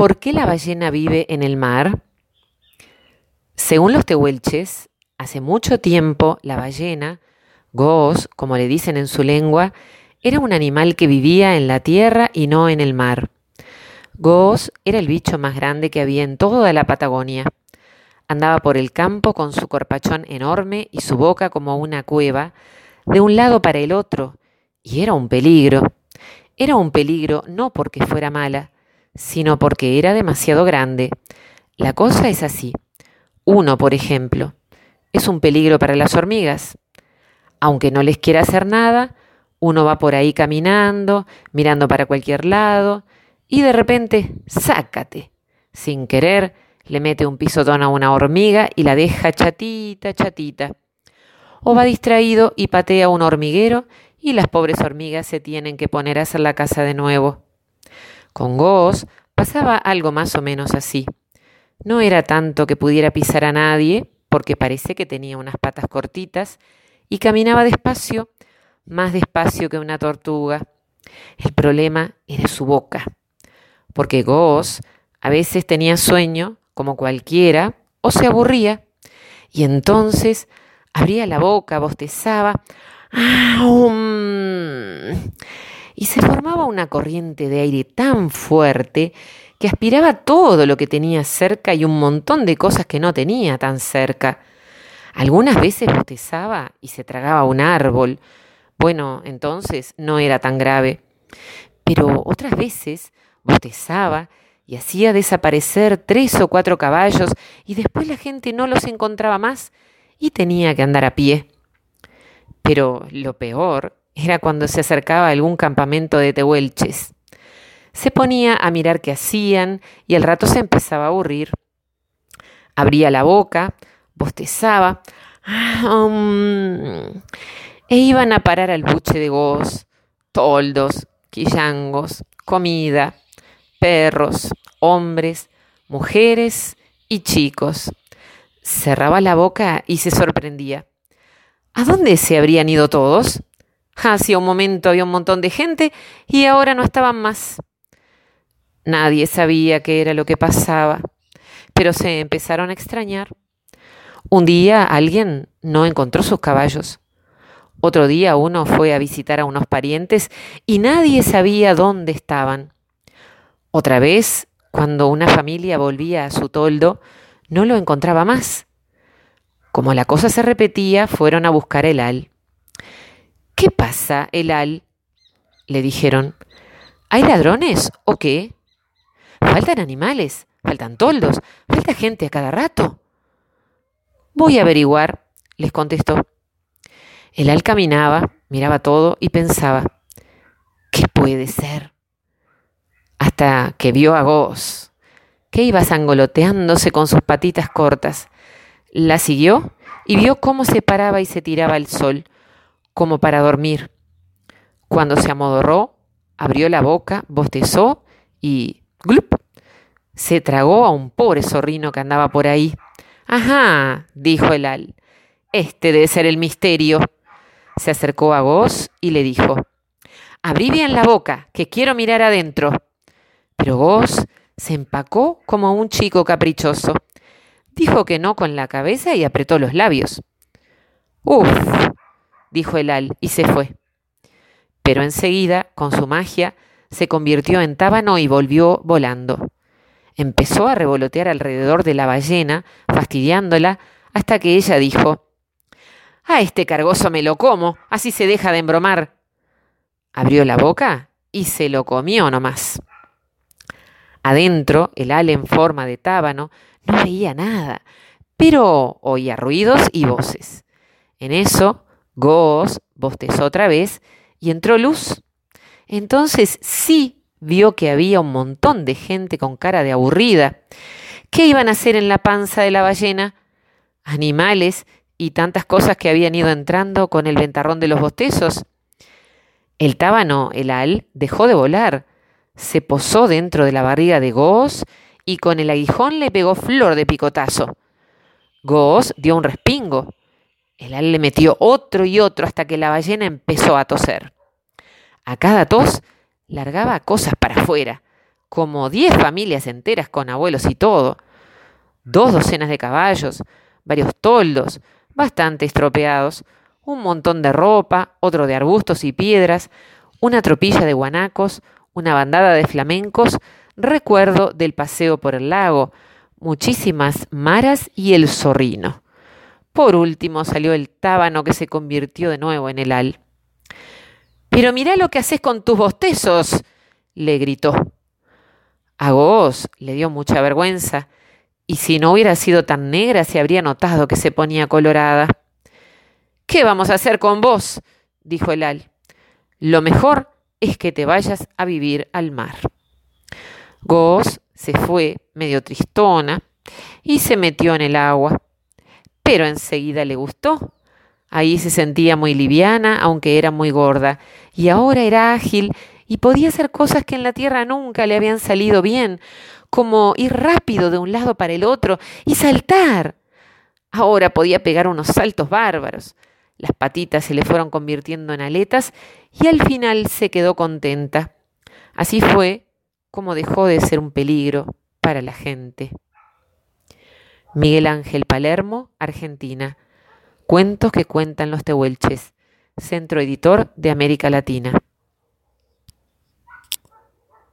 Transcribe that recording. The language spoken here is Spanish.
¿Por qué la ballena vive en el mar? Según los tehuelches, hace mucho tiempo la ballena, goos, como le dicen en su lengua, era un animal que vivía en la tierra y no en el mar. Goos era el bicho más grande que había en toda la Patagonia. Andaba por el campo con su corpachón enorme y su boca como una cueva, de un lado para el otro, y era un peligro. Era un peligro no porque fuera mala, sino porque era demasiado grande. La cosa es así. Uno, por ejemplo, es un peligro para las hormigas. Aunque no les quiera hacer nada, uno va por ahí caminando, mirando para cualquier lado, y de repente, sácate. Sin querer, le mete un pisotón a una hormiga y la deja chatita, chatita. O va distraído y patea un hormiguero y las pobres hormigas se tienen que poner a hacer la casa de nuevo. Con Goos pasaba algo más o menos así. No era tanto que pudiera pisar a nadie, porque parece que tenía unas patas cortitas, y caminaba despacio, más despacio que una tortuga. El problema era su boca, porque Goos a veces tenía sueño, como cualquiera, o se aburría, y entonces abría la boca, bostezaba, y se formaba una corriente de aire tan fuerte que aspiraba todo lo que tenía cerca y un montón de cosas que no tenía tan cerca. Algunas veces bostezaba y se tragaba un árbol. Bueno, entonces no era tan grave. Pero otras veces bostezaba y hacía desaparecer tres o cuatro caballos y después la gente no los encontraba más y tenía que andar a pie. Pero lo peor era cuando se acercaba a algún campamento de tehuelches. Se ponía a mirar qué hacían y al rato se empezaba a aburrir. Abría la boca, bostezaba, um, e iban a parar al buche de goz, toldos, quillangos, comida, perros, hombres, mujeres y chicos. Cerraba la boca y se sorprendía. ¿A dónde se habrían ido todos? Hacía un momento había un montón de gente y ahora no estaban más. Nadie sabía qué era lo que pasaba, pero se empezaron a extrañar. Un día alguien no encontró sus caballos. Otro día uno fue a visitar a unos parientes y nadie sabía dónde estaban. Otra vez, cuando una familia volvía a su toldo, no lo encontraba más. Como la cosa se repetía, fueron a buscar el al. ¿Qué pasa, el al? le dijeron. ¿Hay ladrones o qué? Faltan animales, faltan toldos, falta gente a cada rato. Voy a averiguar, les contestó. El al caminaba, miraba todo y pensaba, ¿qué puede ser? Hasta que vio a Goz, que iba sangoloteándose con sus patitas cortas. La siguió y vio cómo se paraba y se tiraba el sol, como para dormir. Cuando se amodorró, abrió la boca, bostezó y ¡glup! se tragó a un pobre zorrino que andaba por ahí. Ajá, dijo el al, este debe ser el misterio. Se acercó a Goz y le dijo, abrí bien la boca, que quiero mirar adentro. Pero Goz se empacó como un chico caprichoso. Dijo que no con la cabeza y apretó los labios. Uf, dijo el al y se fue. Pero enseguida, con su magia, se convirtió en tábano y volvió volando. Empezó a revolotear alrededor de la ballena, fastidiándola, hasta que ella dijo, A este cargoso me lo como, así se deja de embromar. Abrió la boca y se lo comió nomás. Adentro, el al en forma de tábano no veía nada, pero oía ruidos y voces. En eso, Goos bostezó otra vez y entró luz. Entonces sí vio que había un montón de gente con cara de aburrida. ¿Qué iban a hacer en la panza de la ballena? Animales y tantas cosas que habían ido entrando con el ventarrón de los bostezos. El tábano, el al, dejó de volar, se posó dentro de la barriga de Goos y con el aguijón le pegó flor de picotazo. Goos dio un respingo. El al le metió otro y otro hasta que la ballena empezó a toser. A cada tos largaba cosas para afuera, como diez familias enteras con abuelos y todo, dos docenas de caballos, varios toldos, bastante estropeados, un montón de ropa, otro de arbustos y piedras, una tropilla de guanacos, una bandada de flamencos, recuerdo del paseo por el lago, muchísimas maras y el zorrino. Por último salió el tábano que se convirtió de nuevo en el al. Pero mirá lo que haces con tus bostezos, le gritó. A Goos le dio mucha vergüenza, y si no hubiera sido tan negra se habría notado que se ponía colorada. ¿Qué vamos a hacer con vos? dijo el al. Lo mejor es que te vayas a vivir al mar. Goos se fue, medio tristona, y se metió en el agua. Pero enseguida le gustó. Ahí se sentía muy liviana, aunque era muy gorda, y ahora era ágil y podía hacer cosas que en la tierra nunca le habían salido bien, como ir rápido de un lado para el otro y saltar. Ahora podía pegar unos saltos bárbaros. Las patitas se le fueron convirtiendo en aletas y al final se quedó contenta. Así fue como dejó de ser un peligro para la gente. Miguel Ángel Palermo, Argentina. Cuentos que cuentan los tehuelches. Centro Editor de América Latina.